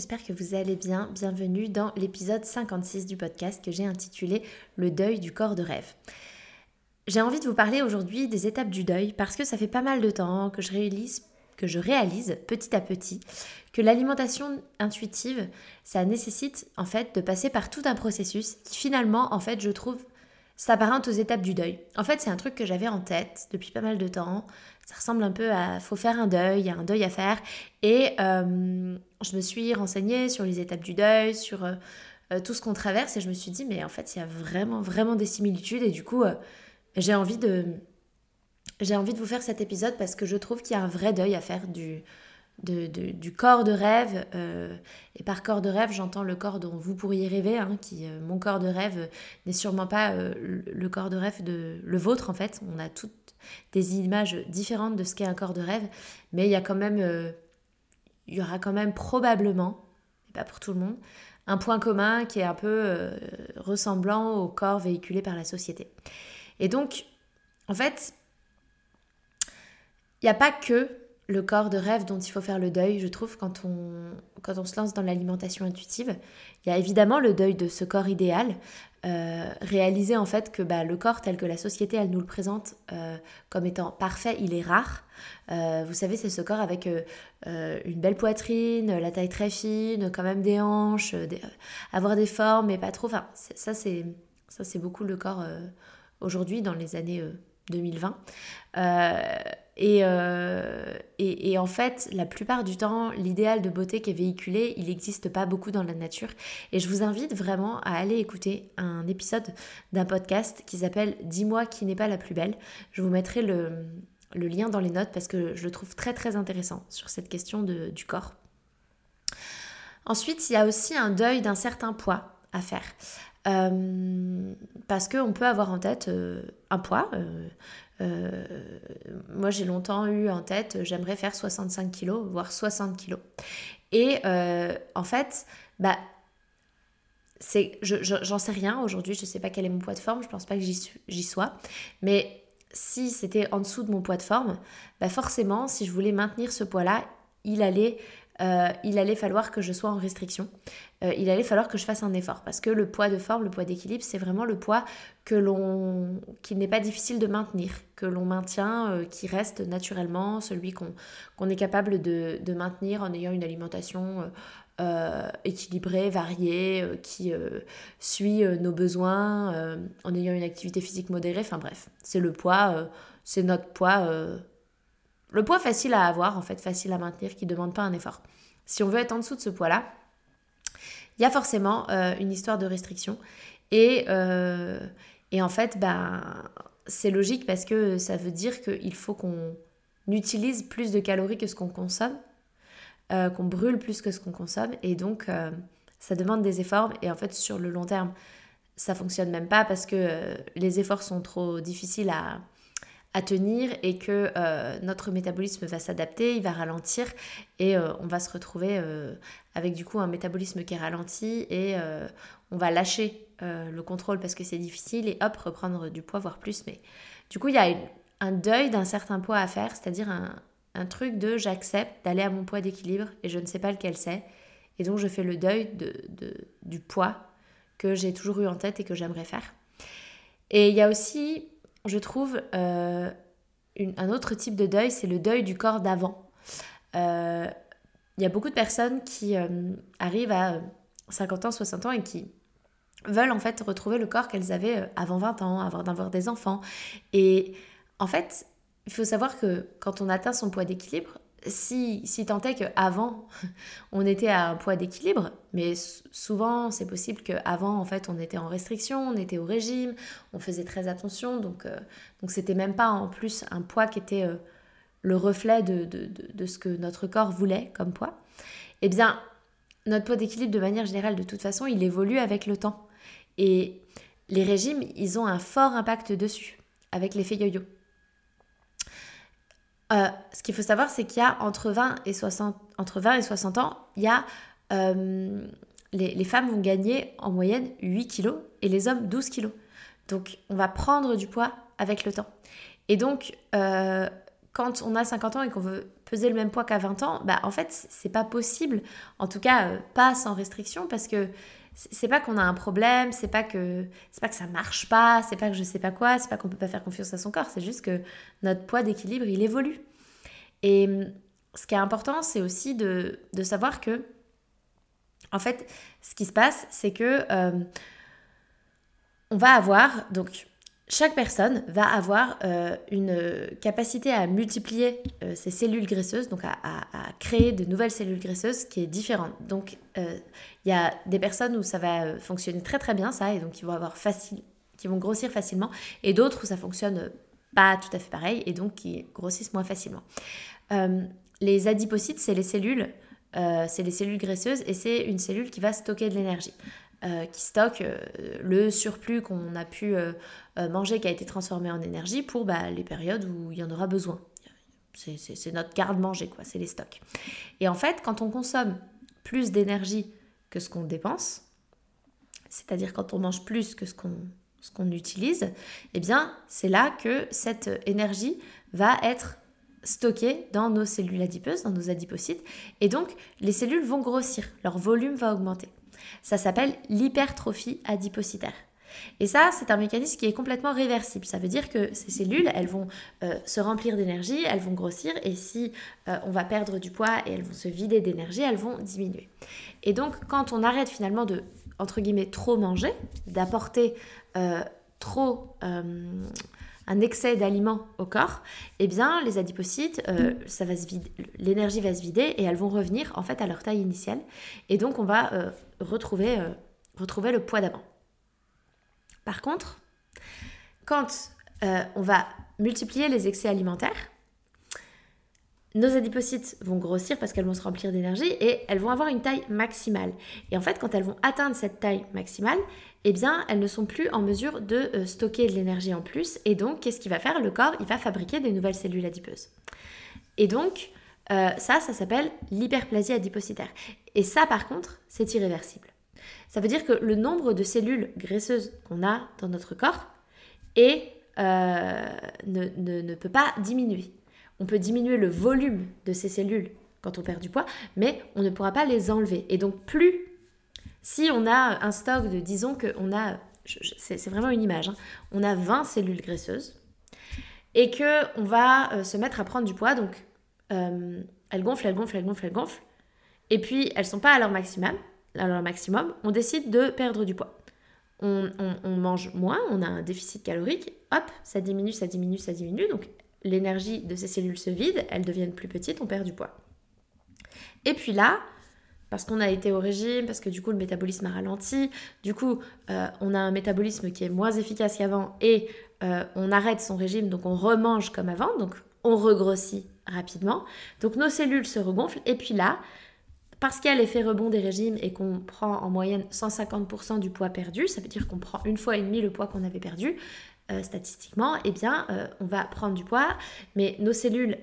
J'espère que vous allez bien. Bienvenue dans l'épisode 56 du podcast que j'ai intitulé Le deuil du corps de rêve. J'ai envie de vous parler aujourd'hui des étapes du deuil parce que ça fait pas mal de temps que je réalise, que je réalise petit à petit que l'alimentation intuitive, ça nécessite en fait de passer par tout un processus qui finalement en fait je trouve s'apparente aux étapes du deuil. En fait, c'est un truc que j'avais en tête depuis pas mal de temps. Ça ressemble un peu à faut faire un deuil, il y a un deuil à faire. Et euh, je me suis renseignée sur les étapes du deuil, sur euh, euh, tout ce qu'on traverse, et je me suis dit, mais en fait, il y a vraiment, vraiment des similitudes. Et du coup, j'ai envie de. J'ai envie de vous faire cet épisode parce que je trouve qu'il y a un vrai deuil à faire du, du corps de rêve. Euh, et par corps de rêve, j'entends le corps dont vous pourriez rêver, hein, qui, euh, mon corps de rêve n'est sûrement pas euh, le corps de rêve de le vôtre en fait. On a toutes des images différentes de ce qu'est un corps de rêve, mais il y a quand même, il y aura quand même probablement, et pas pour tout le monde, un point commun qui est un peu ressemblant au corps véhiculé par la société. Et donc, en fait, il n'y a pas que le corps de rêve dont il faut faire le deuil, je trouve, quand on, se lance dans l'alimentation intuitive. Il y a évidemment le deuil de ce corps idéal, euh, réaliser en fait que bah, le corps tel que la société elle nous le présente euh, comme étant parfait, il est rare. Euh, vous savez, c'est ce corps avec une belle poitrine, la taille très fine, quand même des hanches, avoir des formes, mais pas trop. Enfin, ça c'est beaucoup le corps aujourd'hui dans les années 2020. Euh, et, et, en fait, la plupart du temps, l'idéal de beauté qui est véhiculé, il n'existe pas beaucoup dans la nature. Et je vous invite vraiment à aller écouter un épisode d'un podcast qui s'appelle Dis-moi qui n'est pas la plus belle. Je vous mettrai le, le, lien dans les notes parce que je le trouve très très intéressant sur cette question de, du corps. Ensuite, il y a aussi un deuil d'un certain poids à faire. Euh, parce qu'on peut avoir en tête euh, un poids. Euh, moi, j'ai longtemps eu en tête, j'aimerais faire 65 kilos, voire 60 kilos. Et en fait, bah, c'est, j'en sais rien aujourd'hui, je sais pas quel est mon poids de forme, je pense pas que j'y sois, mais si c'était en dessous de mon poids de forme, bah forcément, si je voulais maintenir ce poids-là, il allait euh, il allait falloir que je sois en restriction. Euh, il allait falloir que je fasse un effort parce que le poids de forme, le poids d'équilibre, c'est vraiment le poids que l'on, qui n'est pas difficile de maintenir, que l'on maintient, euh, qui reste naturellement, celui qu'on est capable de, de, maintenir en ayant une alimentation équilibrée, variée, qui suit nos besoins, en ayant une activité physique modérée. Enfin bref, c'est le poids, c'est notre poids le poids facile à avoir, en fait, facile à maintenir, qui ne demande pas un effort. Si on veut être en dessous de ce poids-là, il y a forcément euh, une histoire de restriction. Et, euh, et en fait, ben, c'est logique parce que ça veut dire qu'il faut qu'on utilise plus de calories que ce qu'on consomme, euh, qu'on brûle plus que ce qu'on consomme. Et donc, ça demande des efforts. Et en fait, sur le long terme, ça fonctionne même pas parce que les efforts sont trop difficiles à, à tenir et que euh, notre métabolisme va s'adapter, il va ralentir et euh, on va se retrouver euh, avec du coup un métabolisme qui est ralenti et on va lâcher le contrôle parce que c'est difficile et hop reprendre du poids voire plus. Mais du coup il y a un deuil d'un certain poids à faire c'est-à-dire un, truc de j'accepte d'aller à mon poids d'équilibre et je ne sais pas lequel c'est. Et donc je fais le deuil de, du poids que j'ai toujours eu en tête et que j'aimerais faire. Et il y a aussi je trouve, euh, un autre type de deuil, c'est le deuil du corps d'avant. Euh, il y a beaucoup de personnes qui arrivent à 50 ans, 60 ans et qui veulent en fait retrouver le corps qu'elles avaient avant 20 ans, avant d'avoir des enfants. Et en fait, il faut savoir que quand on atteint son poids d'équilibre, si, si tant est qu'avant, on était à un poids d'équilibre, mais souvent c'est possible qu'avant, en fait, on était en restriction, on était au régime, on faisait très attention, donc euh, donc c'était même pas en plus un poids qui était euh, le reflet de, de, de, ce que notre corps voulait comme poids. Eh bien, notre poids d'équilibre, de manière générale, de toute façon, il évolue avec le temps. Et les régimes, ils ont un fort impact dessus, avec l'effet yo-yo. Euh, ce qu'il faut savoir, c'est qu'il y a entre 20 et 60, entre 20 et 60 ans, il y a, euh, les, femmes vont gagner en moyenne 8 kilos et les hommes 12 kilos. Donc on va prendre du poids avec le temps. Et donc, euh, quand on a 50 ans et qu'on veut peser le même poids qu'à 20 ans, bah en fait, c'est pas possible. En tout cas, pas sans restriction parce que c'est pas qu'on a un problème, c'est pas que c'est pas que ça marche pas, c'est pas que je sais pas quoi, c'est pas qu'on peut pas faire confiance à son corps, c'est juste que notre poids d'équilibre, il évolue. Et hum, ce qui est important, c'est aussi de, savoir que en fait, ce qui se passe, c'est que hum, on va avoir donc chaque personne va avoir euh, une capacité à multiplier euh, ses cellules graisseuses, donc à, créer de nouvelles cellules graisseuses qui est différente. Donc euh, il y a des personnes où ça va fonctionner très très bien ça, et donc vont avoir facile, qui vont grossir facilement, et d'autres où ça fonctionne pas tout à fait pareil, et donc qui grossissent moins facilement. les adipocytes, c'est les cellules c'est les cellules graisseuses et c'est une cellule qui va stocker de l'énergie. Euh, qui stocke euh, le surplus qu'on a pu euh, manger qui a été transformé en énergie pour bah, les périodes où il y en aura besoin. C'est notre garde-manger, quoi, c'est les stocks. Et en fait, quand on consomme plus d'énergie que ce qu'on dépense, c'est-à-dire quand on mange plus que ce qu'on ce qu'on utilise, eh bien, c'est là que cette énergie va être stockée dans nos cellules adipeuses, dans nos adipocytes, et donc les cellules vont grossir, leur volume va augmenter. Ça s'appelle l'hypertrophie adipocytaire. Et ça, c'est un mécanisme qui est complètement réversible. Ça veut dire que ces cellules, elles vont euh, se remplir d'énergie, elles vont grossir, et si euh, on va perdre du poids et elles vont se vider d'énergie, elles vont diminuer. Et donc, quand on arrête finalement de, entre guillemets, trop manger, d'apporter euh, trop un excès d'aliments au corps, eh bien les adipocytes, euh, ça va se l'énergie va se vider et elles vont revenir en fait à leur taille initiale. Et donc on va euh, retrouver, euh, retrouver le poids d'avant. Par contre, quand on va multiplier les excès alimentaires, nos adipocytes vont grossir parce qu'elles vont se remplir d'énergie et elles vont avoir une taille maximale. Et en fait, quand elles vont atteindre cette taille maximale, eh bien, elles ne sont plus en mesure de euh, stocker de l'énergie en plus. Et donc, qu'est-ce qu'il va faire? Le corps, il va fabriquer des nouvelles cellules adipeuses. Et donc, euh, ça, ça s'appelle l'hyperplasie adipocytaire. Et ça, par contre, c'est irréversible. Ça veut dire que le nombre de cellules graisseuses qu'on a dans notre corps euh, ne peut pas diminuer. On peut diminuer le volume de ces cellules quand on perd du poids, mais on ne pourra pas les enlever. Et donc, plus si on a un stock de, disons qu'on a, c'est vraiment une image, hein, on a 20 cellules graisseuses et que on va euh, se mettre à prendre du poids, donc euh, elles gonflent, elles gonflent, elles gonflent, elles gonflent, et puis elles sont pas à leur maximum, à leur maximum, on décide de perdre du poids. On, on, mange moins, on a un déficit calorique, hop, ça diminue, ça diminue, ça diminue, donc l'énergie de ces cellules se vide, elles deviennent plus petites, on perd du poids. Et puis là, parce qu'on a été au régime, parce que du coup le métabolisme a ralenti, du coup euh, on a un métabolisme qui est moins efficace qu'avant et euh, on arrête son régime, donc on remange comme avant, donc on regrossit rapidement. Donc nos cellules se regonflent et puis là, parce qu'il y a l'effet rebond des régimes et qu'on prend en moyenne 150% du poids perdu, ça veut dire qu'on prend une fois et demie le poids qu'on avait perdu, euh, statistiquement, eh bien on va prendre du poids, mais nos cellules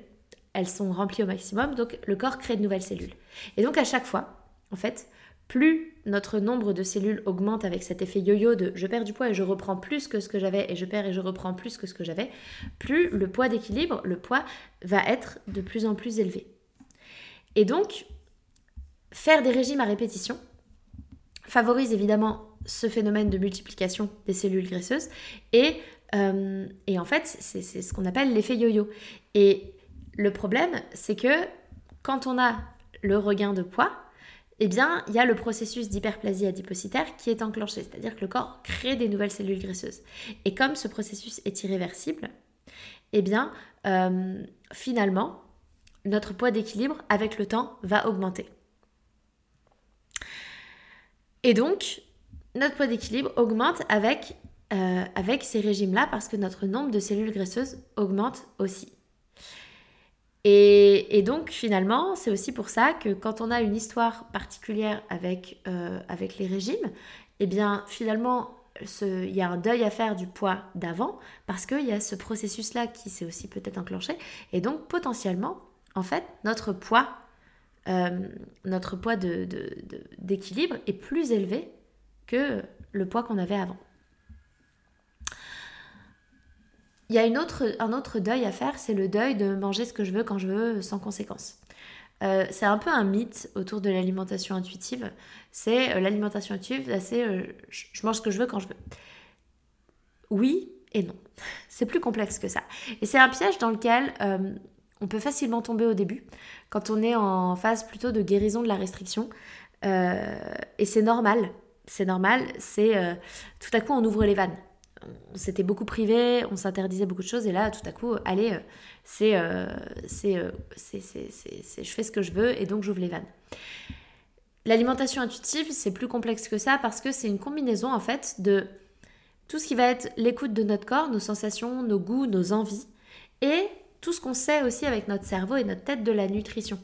elles sont remplies au maximum, donc le corps crée de nouvelles cellules. Et donc à chaque fois, en fait, plus notre nombre de cellules augmente avec cet effet yo-yo de je perds du poids et je reprends plus que ce que j'avais et je perds et je reprends plus que ce que j'avais, plus le poids d'équilibre, le poids va être de plus en plus élevé. Et donc, faire des régimes à répétition favorise évidemment ce phénomène de multiplication des cellules graisseuses et, euh, et en fait, c'est ce qu'on appelle l'effet yo-yo. Et le problème, c'est que quand on a le regain de poids, eh bien, il y a le processus d'hyperplasie adipocytaire qui est enclenché, c'est-à-dire que le corps crée des nouvelles cellules graisseuses. Et comme ce processus est irréversible, eh bien, euh, finalement, notre poids d'équilibre, avec le temps, va augmenter. Et donc, notre poids d'équilibre augmente avec, euh, avec ces régimes-là parce que notre nombre de cellules graisseuses augmente aussi. Et, donc finalement, c'est aussi pour ça que quand on a une histoire particulière avec, euh, avec les régimes, eh bien finalement, il y a un deuil à faire du poids d'avant parce qu'il y a ce processus-là qui s'est aussi peut-être enclenché. Et donc potentiellement, en fait, notre poids, euh, notre poids d'équilibre est plus élevé que le poids qu'on avait avant. Il y a une autre, un autre deuil à faire, c'est le deuil de manger ce que je veux quand je veux sans conséquence. Euh, c'est un peu un mythe autour de l'alimentation intuitive. C'est euh, l'alimentation intuitive, c'est euh, je mange ce que je veux quand je veux. Oui et non. C'est plus complexe que ça. Et c'est un piège dans lequel on peut facilement tomber au début, quand on est en phase plutôt de guérison de la restriction. et c'est normal. C'est normal. C'est tout à coup on ouvre les vannes on s'était beaucoup privé, on s'interdisait beaucoup de choses, et là, tout à coup, allez, euh, euh, euh, c'est, c'est, je fais ce que je veux, et donc j'ouvre les vannes. L'alimentation intuitive, c'est plus complexe que ça parce que c'est une combinaison en fait de tout ce qui va être l'écoute de notre corps, nos sensations, nos goûts, nos envies, et tout ce qu'on sait aussi avec notre cerveau et notre tête de la nutrition.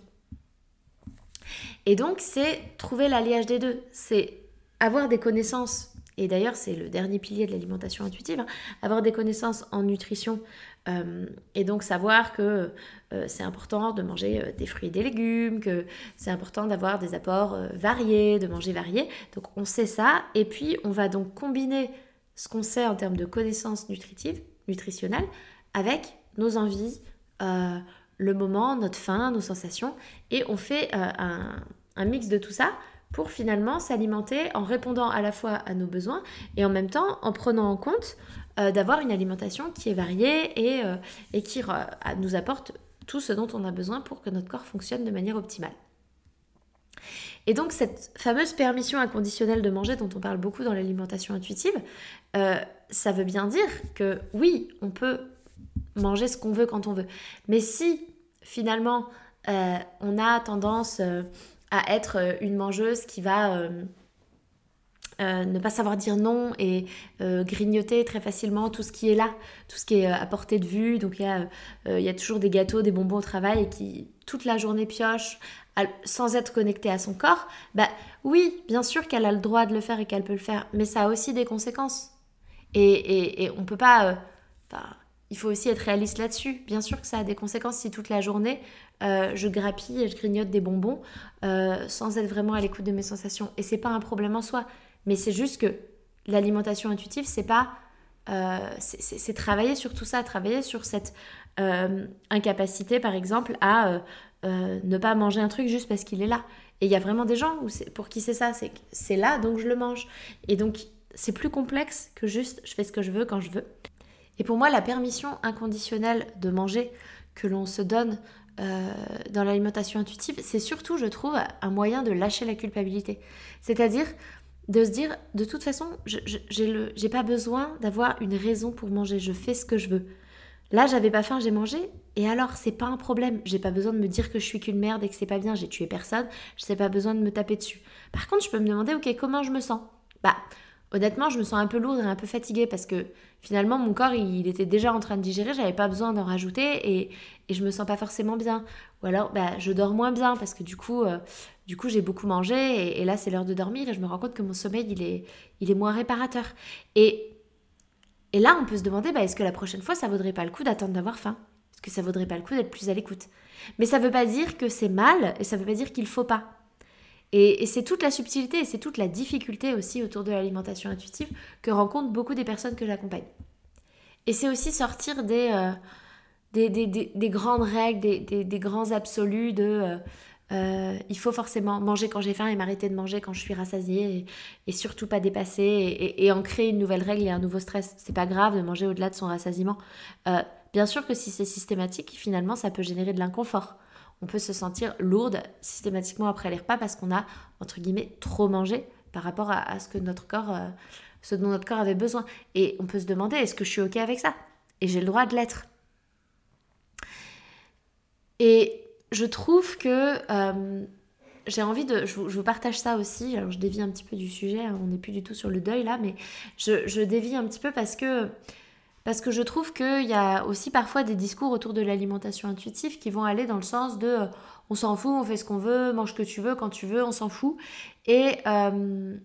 Et donc, c'est trouver l'alliage des deux. C'est avoir des connaissances et d'ailleurs, c'est le dernier pilier de l'alimentation intuitive, hein. avoir des connaissances en nutrition euh, et donc savoir que euh, c'est important de manger euh, des fruits et des légumes, que c'est important d'avoir des apports variés, de manger varié. Donc on sait ça et puis on va donc combiner ce qu'on sait en termes de connaissances nutritives, nutritionnelles, avec nos envies, le moment, notre faim, nos sensations et on fait un mix de tout ça pour finalement s'alimenter en répondant à la fois à nos besoins et en même temps en prenant en compte euh, d'avoir une alimentation qui est variée et, euh, qui nous apporte tout ce dont on a besoin pour que notre corps fonctionne de manière optimale. Et donc cette fameuse permission inconditionnelle de manger dont on parle beaucoup dans l'alimentation intuitive, euh, ça veut bien dire que oui, on peut manger ce qu'on veut quand on veut. Mais si finalement on a tendance à être euh, une mangeuse qui va euh, euh, ne pas savoir dire non et grignoter très facilement tout ce qui est là, tout ce qui est à portée de vue. Donc il y, a, il y a toujours des gâteaux, des bonbons au travail et qui toute la journée pioche sans être connectée à son corps. Bah oui, bien sûr qu'elle a le droit de le faire et qu'elle peut le faire, mais ça a aussi des conséquences. Et, et, et on peut pas... il faut aussi être réaliste là-dessus. Bien sûr que ça a des conséquences si toute la journée euh, je grappille et je grignote des bonbons euh, sans être vraiment à l'écoute de mes sensations. Et c'est pas un problème en soi, mais c'est juste que l'alimentation intuitive, c'est pas. Euh, c'est travailler sur tout ça, travailler sur cette incapacité, par exemple, à ne pas manger un truc juste parce qu'il est là. Et il y a vraiment des gens où pour qui c'est ça, c'est c'est là, donc je le mange. Et donc, c'est plus complexe que juste je fais ce que je veux quand je veux. Et pour moi, la permission inconditionnelle de manger que l'on se donne euh, dans l'alimentation intuitive, c'est surtout, je trouve, un moyen de lâcher la culpabilité. C'est-à-dire de se dire, de toute façon, je n'ai pas besoin d'avoir une raison pour manger, je fais ce que je veux. Là, j'avais pas faim, j'ai mangé, et alors, c'est pas un problème. J'ai pas besoin de me dire que je suis qu'une merde et que c'est pas bien, j'ai tué personne, je n'ai pas besoin de me taper dessus. Par contre, je peux me demander, ok, comment je me sens? Bah, honnêtement, je me sens un peu lourde et un peu fatiguée parce que finalement, mon corps, il, était déjà en train de digérer, j'avais pas besoin d'en rajouter et, je me sens pas forcément bien. Ou alors, bah, je dors moins bien parce que du coup, euh, du coup j'ai beaucoup mangé et, là, c'est l'heure de dormir et je me rends compte que mon sommeil, il est, il est moins réparateur. Et, et là, on peut se demander, bah, est-ce que la prochaine fois, ça vaudrait pas le coup d'attendre d'avoir faim? Est-ce que ça vaudrait pas le coup d'être plus à l'écoute? Mais ça veut pas dire que c'est mal et ça veut pas dire qu'il faut pas. Et, c'est toute la subtilité et c'est toute la difficulté aussi autour de l'alimentation intuitive que rencontrent beaucoup des personnes que j'accompagne. Et c'est aussi sortir des, euh, des, grandes règles, des, grands absolus de euh, euh, il faut forcément manger quand j'ai faim et m'arrêter de manger quand je suis rassasiée et, surtout pas dépasser et, en créer une nouvelle règle et un nouveau stress. C'est pas grave de manger au-delà de son rassasiement. bien sûr que si c'est systématique, finalement, ça peut générer de l'inconfort on peut se sentir lourde systématiquement après les repas parce qu'on a, entre guillemets, trop mangé par rapport à, ce que notre corps, euh, ce dont notre corps avait besoin. Et on peut se demander, est-ce que je suis OK avec ça? Et j'ai le droit de l'être. Et je trouve que euh, j'ai envie de. Je vous, partage ça aussi. Alors, je dévie un petit peu du sujet. Hein, on n'est plus du tout sur le deuil là, mais je, je dévie un petit peu parce que. Parce que je trouve qu'il y a aussi parfois des discours autour de l'alimentation intuitive qui vont aller dans le sens de euh, on s'en fout, on fait ce qu'on veut, mange ce que tu veux, quand tu veux, on s'en fout. Et, euh,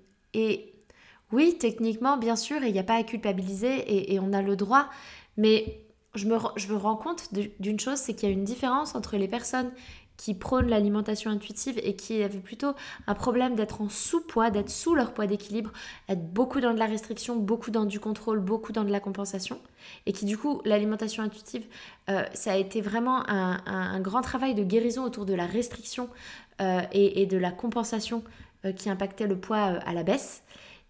oui, techniquement, bien sûr, il n'y a pas à culpabiliser et, on a le droit, mais je me rends compte d'une chose, c'est qu'il y a une différence entre les personnes qui prônent l'alimentation intuitive et qui avaient plutôt un problème d'être en sous-poids, d'être sous leur poids d'équilibre, être beaucoup dans de la restriction, beaucoup dans du contrôle, beaucoup dans de la compensation. Et qui du coup, l'alimentation intuitive, euh, ça a été vraiment un, grand travail de guérison autour de la restriction euh, et, de la compensation euh, qui impactait le poids à la baisse.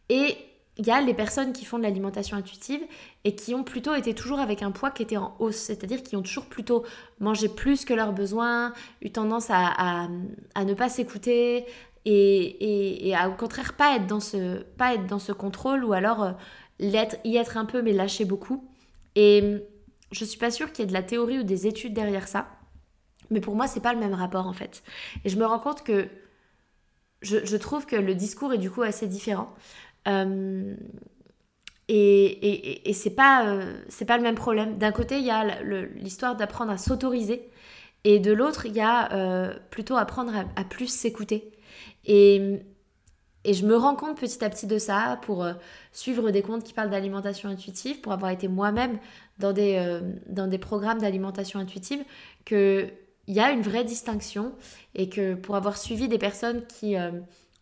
Et il y a les personnes qui font de l'alimentation intuitive et qui ont plutôt été toujours avec un poids qui était en hausse, c'est-à-dire qui ont toujours plutôt mangé plus que leurs besoins, eu tendance à, ne pas s'écouter et, à au contraire pas être dans ce, pas être dans ce contrôle ou alors euh, y être un peu mais lâcher beaucoup. Et je suis pas sûre qu'il y ait de la théorie ou des études derrière ça, mais pour moi c'est pas le même rapport en fait. Et je me rends compte que je, je trouve que le discours est du coup assez différent. Euh, et, c'est pas, euh, pas le même problème. D'un côté, il y a l'histoire d'apprendre à s'autoriser, et de l'autre, il y a euh, plutôt apprendre à, plus s'écouter. Et, et je me rends compte petit à petit de ça pour suivre des comptes qui parlent d'alimentation intuitive, pour avoir été moi-même dans, des dans des programmes d'alimentation intuitive, qu'il y a une vraie distinction et que pour avoir suivi des personnes qui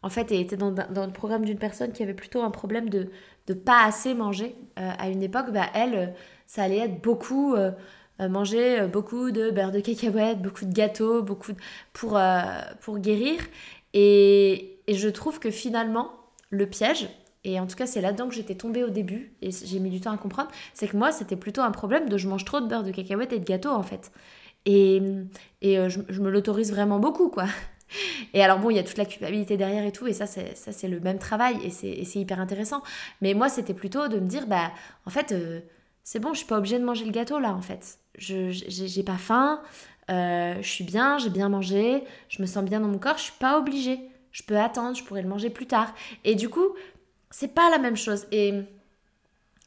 en fait, elle était dans, le programme d'une personne qui avait plutôt un problème de, de pas assez manger. Euh, à une époque, bah, elle, euh, ça allait être beaucoup euh, manger beaucoup de beurre de cacahuète, beaucoup de gâteaux, beaucoup pour, pour guérir. Et, et, je trouve que finalement, le piège, et en tout cas c'est là-dedans que j'étais tombée au début, et j'ai mis du temps à comprendre, c'est que moi c'était plutôt un problème de je mange trop de beurre de cacahuète et de gâteaux en fait. Et, et je, je me l'autorise vraiment beaucoup, quoi. Et alors bon, il y a toute la culpabilité derrière et tout, et ça c'est, ça, c'est le même travail, et c'est, hyper intéressant. Mais moi, c'était plutôt de me dire, bah, en fait, euh, c'est bon, je suis pas obligée de manger le gâteau là, en fait. Je, j'ai, pas faim, euh, je suis bien, j'ai bien mangé, je me sens bien dans mon corps, je suis pas obligée. Je peux attendre, je pourrais le manger plus tard. Et du coup, c'est pas la même chose. Et,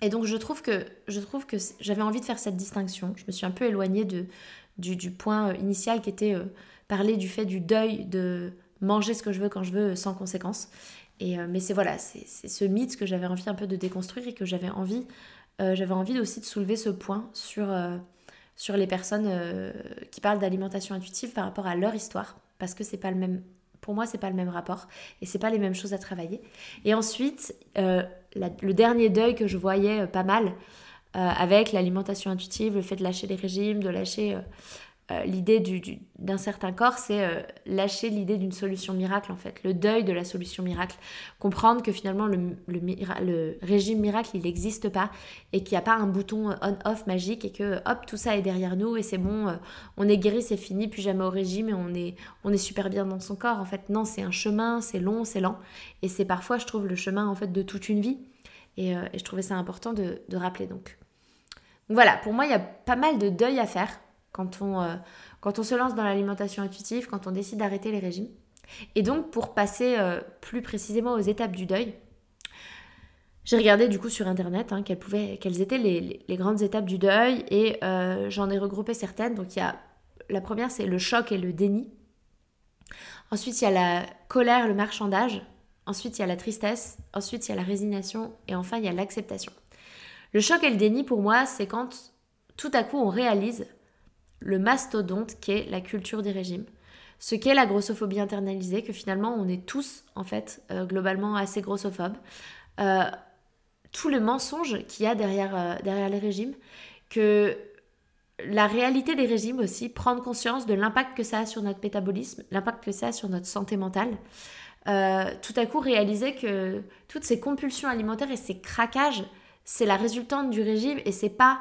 et donc, je trouve que, je trouve que j'avais envie de faire cette distinction. Je me suis un peu éloignée de, du, du point initial qui était parler du fait du deuil de manger ce que je veux quand je veux sans conséquence. Et, euh, mais c'est voilà, c'est ce mythe que j'avais envie un peu de déconstruire et que j'avais envie, euh, j'avais envie aussi de soulever ce point sur, euh, sur les personnes qui parlent d'alimentation intuitive par rapport à leur histoire, parce que c'est pas le même, pour moi c'est pas le même rapport et c'est pas les mêmes choses à travailler. Et ensuite, le dernier deuil que je voyais pas mal avec l'alimentation intuitive, le fait de lâcher les régimes, de lâcher euh, l'idée d'un certain corps, c'est euh, lâcher l'idée d'une solution miracle en fait, le deuil de la solution miracle, comprendre que finalement le, régime miracle il n'existe pas et qu'il n'y a pas un bouton on-off magique et que hop tout ça est derrière nous et c'est bon, euh, on est guéri, c'est fini, plus jamais au régime et on est, on est super bien dans son corps. En fait non, c'est un chemin, c'est long, c'est lent et c'est parfois je trouve le chemin en fait de toute une vie et, je trouvais ça important de, de rappeler donc. Voilà, pour moi il y a pas mal de deuil à faire quand on, euh, quand on se lance dans l'alimentation intuitive, quand on décide d'arrêter les régimes. Et donc, pour passer euh, plus précisément aux étapes du deuil, j'ai regardé du coup sur internet hein, quelles, étaient les, les, grandes étapes du deuil et euh, j'en ai regroupé certaines. Donc, il y a la première, c'est le choc et le déni. Ensuite, il y a la colère, le marchandage. Ensuite, il y a la tristesse. Ensuite, il y a la résignation. Et enfin, il y a l'acceptation. Le choc et le déni, pour moi, c'est quand tout à coup on réalise le mastodonte qu'est la culture des régimes, ce qu'est la grossophobie internalisée, que finalement on est tous en fait euh, globalement assez grossophobes, euh, tout le mensonge qu'il y a derrière, euh, derrière les régimes, que la réalité des régimes aussi, prendre conscience de l'impact que ça a sur notre métabolisme, l'impact que ça a sur notre santé mentale, tout à coup réaliser que toutes ces compulsions alimentaires et ces craquages, c'est la résultante du régime et c'est pas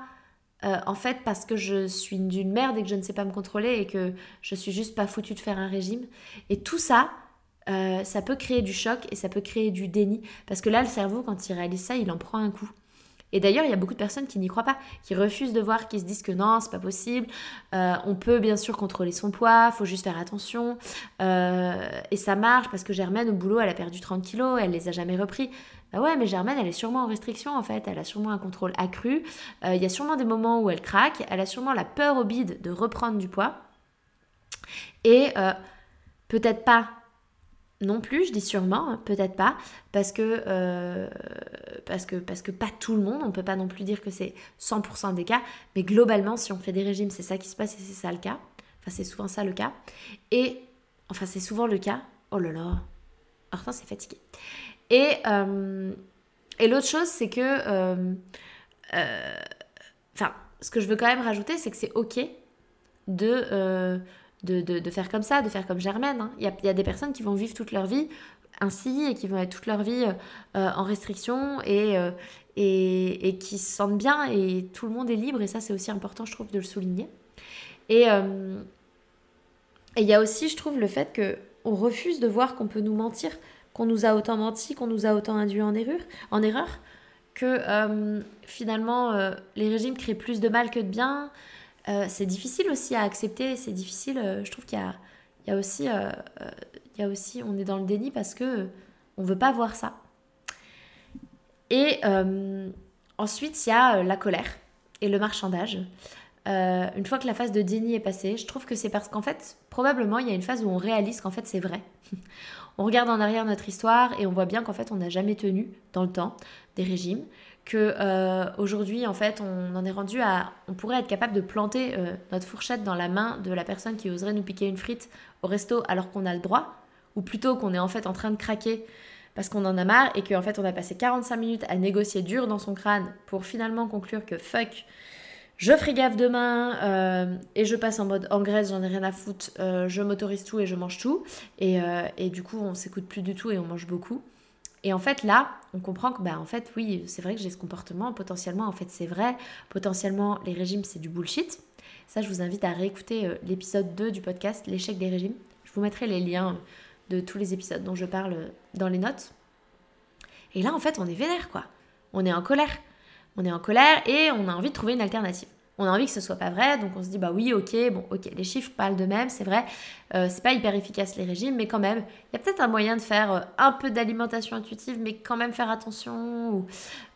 en fait parce que je suis d'une merde et que je ne sais pas me contrôler et que je suis juste pas foutue de faire un régime. Et tout ça, ça peut créer du choc et ça peut créer du déni. Parce que là, le cerveau, quand il réalise ça, il en prend un coup. Et d'ailleurs, il y a beaucoup de personnes qui n'y croient pas, qui refusent de voir, qui se disent que non, c'est pas possible. Euh, on peut bien sûr contrôler son poids, faut juste faire attention. Euh, et ça marche parce que Germaine, au boulot, elle a perdu 30 kilos, elle les a jamais repris. Bah ouais, mais Germaine, elle est sûrement en restriction en fait, elle a sûrement un contrôle accru. Euh, il y a sûrement des moments où elle craque, elle a sûrement la peur au bide de reprendre du poids. Et peut-être pas non plus, je dis sûrement, hein, peut-être pas, parce que, euh, parce, que, parce que pas tout le monde, on peut pas non plus dire que c'est 100% des cas, mais globalement, si on fait des régimes, c'est ça qui se passe et c'est ça le cas. Enfin, c'est souvent ça le cas. Et, enfin, c'est souvent le cas. Oh là là, enfin, c'est fatigué. Et, euh, et l'autre chose, c'est que, euh, enfin, ce que je veux quand même rajouter, c'est que c'est ok de de, faire comme ça, de faire comme Germaine. Hein. Il y, a, des personnes qui vont vivre toute leur vie ainsi et qui vont être toute leur vie euh, en restriction euh, et, et, qui se sentent bien et tout le monde est libre et ça c'est aussi important je trouve de le souligner. Euh, et il y a aussi je trouve le fait que on refuse de voir qu'on peut nous mentir, qu'on nous a autant menti, qu'on nous a autant induit en erreur, en erreur que finalement les régimes créent plus de mal que de bien, euh, c'est difficile aussi à accepter, c'est difficile, euh, je trouve qu'il y a, aussi, euh, il y a aussi, on est dans le déni parce que on veut pas voir ça. Et ensuite, il y a la colère et le marchandage. une fois que la phase de déni est passée, je trouve que c'est parce qu'en fait, probablement, il y a une phase où on réalise qu'en fait, c'est vrai. On regarde en arrière notre histoire et on voit bien qu'en fait, on n'a jamais tenu dans le temps des régimes, que euh, aujourd'hui en fait on en est rendu à on pourrait être capable de planter euh, notre fourchette dans la main de la personne qui oserait nous piquer une frite au resto alors qu'on a le droit ou plutôt qu'on est en fait en train de craquer parce qu'on en a marre et qu'en fait on a passé 45 minutes à négocier dur dans son crâne pour finalement conclure que fuck je ferai gaffe demain euh, et je passe en mode en Grèce, j'en ai rien à foutre, je m'autorise tout et je mange tout. Et, et du coup, on s'écoute plus du tout et on mange beaucoup. Et en fait, là, on comprend que, bah, en fait, oui, c'est vrai que j'ai ce comportement, potentiellement, en fait, c'est vrai, potentiellement, les régimes, c'est du bullshit. Ça, je vous invite à réécouter euh, l'épisode 2 du podcast, l'échec des régimes. Je vous mettrai les liens de tous les épisodes dont je parle euh, dans les notes. Et là, en fait, on est vénère, quoi. On est en colère. On est en colère et on a envie de trouver une alternative on a envie que ce soit pas vrai, donc on se dit bah oui, ok, bon, ok, les chiffres parlent de même, c'est vrai, euh, c'est pas hyper efficace les régimes, mais quand même, il y a peut-être un moyen de faire euh, un peu d'alimentation intuitive, mais quand même faire attention,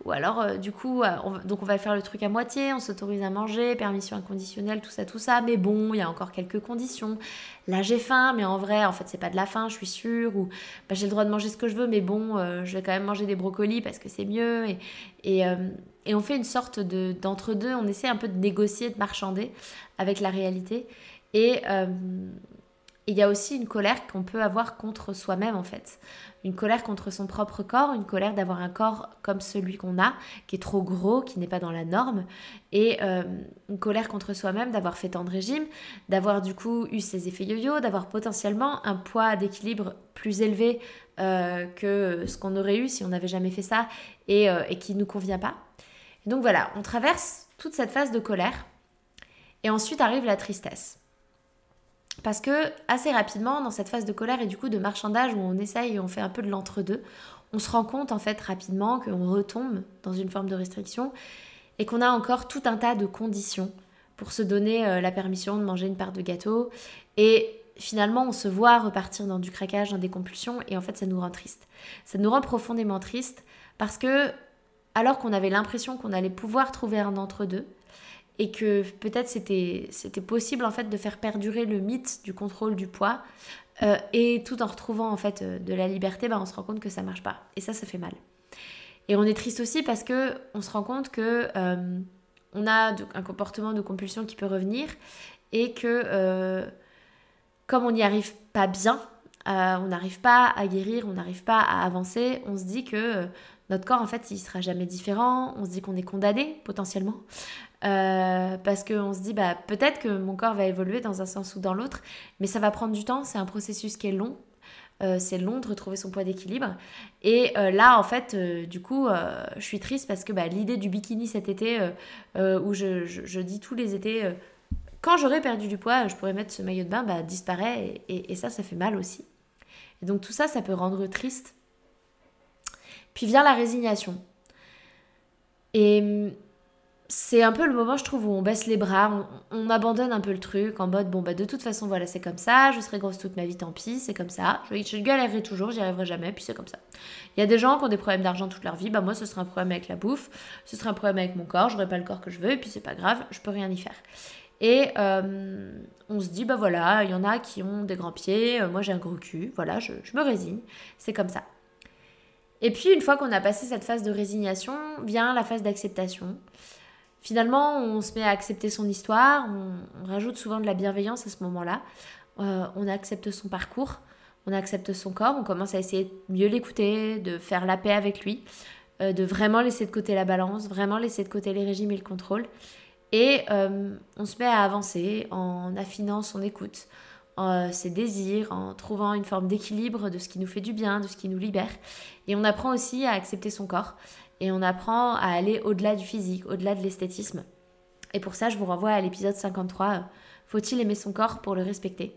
ou, alors euh, du coup, on, donc on va faire le truc à moitié, on s'autorise à manger, permission inconditionnelle, tout ça, tout ça, mais bon, il y a encore quelques conditions. Là j'ai faim, mais en vrai, en fait, c'est pas de la faim, je suis sûre, ou bah, j'ai le droit de manger ce que je veux, mais bon, je vais quand même manger des brocolis parce que c'est mieux, et et on fait une sorte de d'entre-deux, on essaie un peu de négocier, de marchander avec la réalité. Et euh, il y a aussi une colère qu'on peut avoir contre soi-même en fait. Une colère contre son propre corps, une colère d'avoir un corps comme celui qu'on a, qui est trop gros, qui n'est pas dans la norme, et euh, une colère contre soi-même d'avoir fait tant de régimes, d'avoir du coup eu ces effets yo-yo, d'avoir potentiellement un poids d'équilibre plus élevé euh, que ce qu'on aurait eu si on n'avait jamais fait ça et, et qui ne nous convient pas donc voilà, on traverse toute cette phase de colère et ensuite arrive la tristesse. Parce que assez rapidement, dans cette phase de colère et du coup de marchandage où on essaye et on fait un peu de l'entre-deux, on se rend compte en fait rapidement qu'on retombe dans une forme de restriction et qu'on a encore tout un tas de conditions pour se donner euh, la permission de manger une part de gâteau. Et finalement, on se voit repartir dans du craquage, dans des compulsions et en fait, ça nous rend triste. Ça nous rend profondément triste parce que alors qu'on avait l'impression qu'on allait pouvoir trouver un entre-deux et que peut-être c'était, possible en fait de faire perdurer le mythe du contrôle du poids euh, et tout en retrouvant en fait euh, de la liberté, ben, on se rend compte que ça marche pas et ça, ça fait mal. Et on est triste aussi parce que on se rend compte que euh, on a un comportement de compulsion qui peut revenir et que comme on n'y arrive pas bien, on n'arrive pas à guérir, on n'arrive pas à avancer, on se dit que notre corps, en fait, il sera jamais différent. On se dit qu'on est condamné potentiellement. Euh, parce qu'on se dit, bah, peut-être que mon corps va évoluer dans un sens ou dans l'autre, mais ça va prendre du temps. C'est un processus qui est long. euh, c'est long de retrouver son poids d'équilibre. Et euh, là, en fait, du coup, je suis triste parce que bah, l'idée du bikini cet été, où je, dis tous les étés, quand j'aurai perdu du poids, je pourrais mettre ce maillot de bain, bah, disparaît. Et, et, ça, ça fait mal aussi. Et donc tout ça, ça peut rendre triste. Puis vient la résignation. Et c'est un peu le moment, je trouve, où on baisse les bras, on, abandonne un peu le truc en mode bon, bah de toute façon, voilà, c'est comme ça, je serai grosse toute ma vie, tant pis, c'est comme ça. Je, je toujours, j'y arriverai jamais, puis c'est comme ça. Il y a des gens qui ont des problèmes d'argent toute leur vie, bah moi, ce sera un problème avec la bouffe, ce sera un problème avec mon corps, j'aurai pas le corps que je veux, et puis c'est pas grave, je peux rien y faire. Et euh, on se dit, bah voilà, il y en a qui ont des grands pieds, euh, moi j'ai un gros cul, voilà, je, je me résigne, c'est comme ça. Et puis, une fois qu'on a passé cette phase de résignation, vient la phase d'acceptation. Finalement, on se met à accepter son histoire, on, rajoute souvent de la bienveillance à ce moment-là, euh, on accepte son parcours, on accepte son corps, on commence à essayer de mieux l'écouter, de faire la paix avec lui, euh, de vraiment laisser de côté la balance, vraiment laisser de côté les régimes et le contrôle. Et euh, on se met à avancer en affinant son écoute, ses désirs, en trouvant une forme d'équilibre de ce qui nous fait du bien, de ce qui nous libère. Et on apprend aussi à accepter son corps, et on apprend à aller au-delà du physique, au-delà de l'esthétisme. Et pour ça, je vous renvoie à l'épisode 53, Faut-il aimer son corps pour le respecter?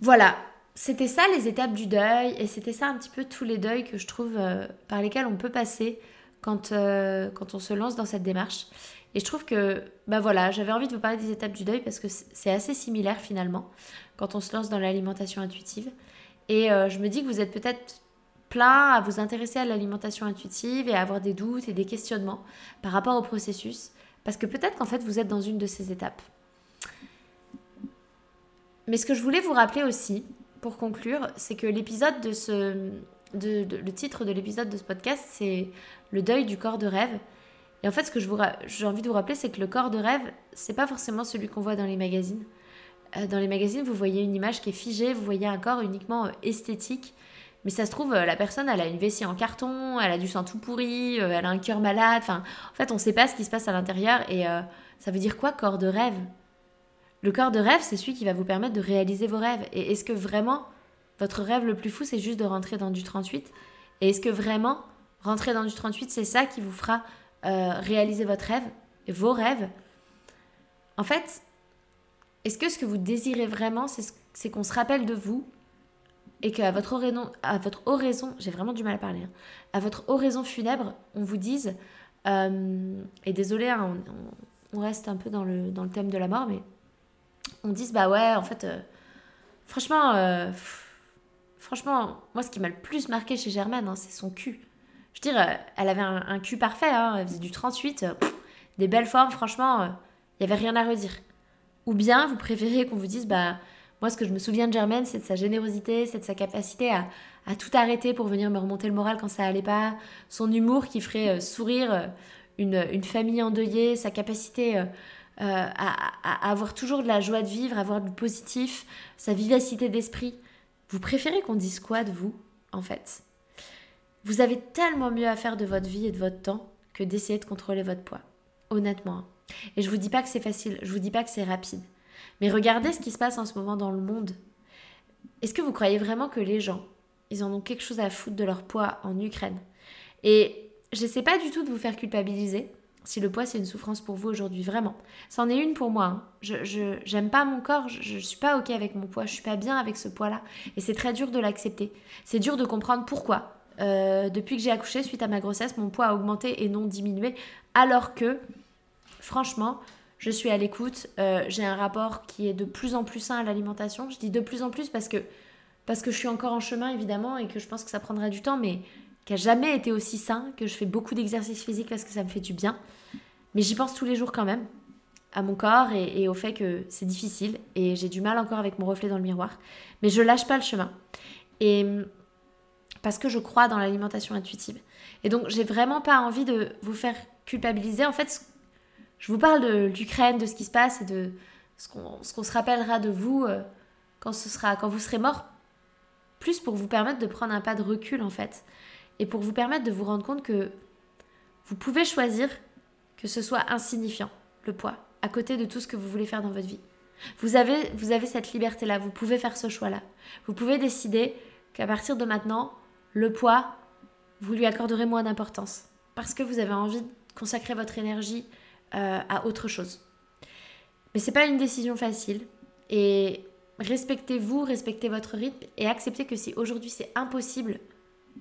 Voilà, c'était ça les étapes du deuil, et c'était ça un petit peu tous les deuils que je trouve euh, par lesquels on peut passer quand, euh, quand on se lance dans cette démarche. Et je trouve que, bah voilà, j'avais envie de vous parler des étapes du deuil parce que c'est assez similaire finalement quand on se lance dans l'alimentation intuitive. Et euh, je me dis que vous êtes peut-être plein à vous intéresser à l'alimentation intuitive et à avoir des doutes et des questionnements par rapport au processus, parce que peut-être qu'en fait vous êtes dans une de ces étapes. Mais ce que je voulais vous rappeler aussi, pour conclure, c'est que l'épisode de ce... De, le titre de l'épisode de ce podcast, c'est Le deuil du corps de rêve. Et en fait, ce que j'ai envie de vous rappeler, c'est que le corps de rêve, c'est pas forcément celui qu'on voit dans les magazines. Euh, dans les magazines, vous voyez une image qui est figée, vous voyez un corps uniquement euh, esthétique, mais ça se trouve, euh, la personne, elle a une vessie en carton, elle a du sang tout pourri, elle a un cœur malade. Enfin, en fait, on sait pas ce qui se passe à l'intérieur. Et ça veut dire quoi, corps de rêve? Le corps de rêve, c'est celui qui va vous permettre de réaliser vos rêves. Et est-ce que vraiment, votre rêve le plus fou, c'est juste de rentrer dans du 38 Et est-ce que vraiment, rentrer dans du 38, c'est ça qui vous fera réaliser votre rêve, vos rêves En fait, est-ce que ce que vous désirez vraiment, c'est qu'on se rappelle de vous et qu'à votre oraison, à votre oraison, j'ai vraiment du mal à parler, hein, à votre oraison funèbre, on vous dise, euh, et désolé, hein, on, reste un peu dans le, dans le thème de la mort, mais on dise, bah ouais, en fait, euh, franchement, euh, franchement, moi, ce qui m'a le plus marqué chez Germaine, hein, c'est son cul. Je veux dire, elle avait un, cul parfait, elle faisait du 38, des belles formes, franchement, il n'y avait rien à redire. Ou bien, vous préférez qu'on vous dise, bah moi, ce que je me souviens de Germaine, c'est de sa générosité, c'est de sa capacité à, tout arrêter pour venir me remonter le moral quand ça allait pas, son humour qui ferait euh, sourire euh, une, famille endeuillée, sa capacité euh, à, avoir toujours de la joie de vivre, avoir du positif, sa vivacité d'esprit. Vous préférez qu'on dise quoi de vous, en fait? Vous avez tellement mieux à faire de votre vie et de votre temps que d'essayer de contrôler votre poids. Honnêtement. Hein. Et je vous dis pas que c'est facile, je vous dis pas que c'est rapide. Mais regardez ce qui se passe en ce moment dans le monde. Est-ce que vous croyez vraiment que les gens, ils en ont quelque chose à foutre de leur poids en Ukraine? Et j'essaie pas du tout de vous faire culpabiliser si le poids c'est une souffrance pour vous aujourd'hui, vraiment. C'en est une pour moi. Hein. Je j'aime pas mon corps, je, je suis pas ok avec mon poids, je suis pas bien avec ce poids-là, et c'est très dur de l'accepter. C'est dur de comprendre pourquoi. Euh, depuis que j'ai accouché suite à ma grossesse, mon poids a augmenté et non diminué, alors que, franchement, je suis à l'écoute, euh, j'ai un rapport qui est de plus en plus sain à l'alimentation. Je dis de plus en plus parce que, parce que je suis encore en chemin évidemment et que je pense que ça prendra du temps, mais qui a jamais été aussi sain, que je fais beaucoup d'exercices physiques parce que ça me fait du bien. Mais j'y pense tous les jours quand même, à mon corps et, au fait que c'est difficile et j'ai du mal encore avec mon reflet dans le miroir. Mais je lâche pas le chemin. Et parce que je crois dans l'alimentation intuitive. Et donc j'ai vraiment pas envie de vous faire culpabiliser. En fait, je vous parle de l'Ukraine, de ce qui se passe et de ce qu'on se rappellera de vous euh, quand, ce sera, quand vous serez mort, plus pour vous permettre de prendre un pas de recul en fait, et pour vous permettre de vous rendre compte que vous pouvez choisir que ce soit insignifiant, le poids, à côté de tout ce que vous voulez faire dans votre vie. Vous avez, vous avez cette liberté-là, vous pouvez faire ce choix-là. Vous pouvez décider qu'à partir de maintenant, le poids, vous lui accorderez moins d'importance parce que vous avez envie de consacrer votre énergie euh, à autre chose. Mais c'est pas une décision facile et respectez-vous, respectez votre rythme et acceptez que si aujourd'hui c'est impossible, et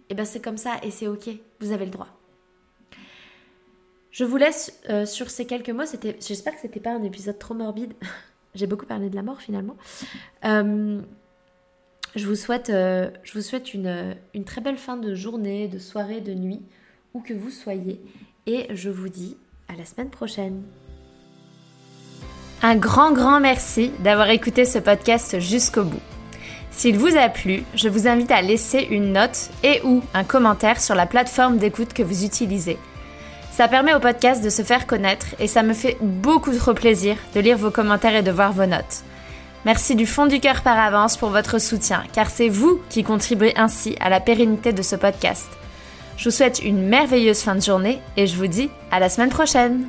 eh ben c'est comme ça et c'est ok, vous avez le droit. Je vous laisse euh, sur ces quelques mots. J'espère que c'était pas un épisode trop morbide. J'ai beaucoup parlé de la mort finalement. Euh, je vous souhaite, euh, je vous souhaite une, une très belle fin de journée, de soirée, de nuit, où que vous soyez. Et je vous dis à la semaine prochaine. Un grand, grand merci d'avoir écouté ce podcast jusqu'au bout. S'il vous a plu, je vous invite à laisser une note et ou un commentaire sur la plateforme d'écoute que vous utilisez. Ça permet au podcast de se faire connaître et ça me fait beaucoup trop plaisir de lire vos commentaires et de voir vos notes. Merci du fond du cœur par avance pour votre soutien, car c'est vous qui contribuez ainsi à la pérennité de ce podcast. Je vous souhaite une merveilleuse fin de journée et je vous dis à la semaine prochaine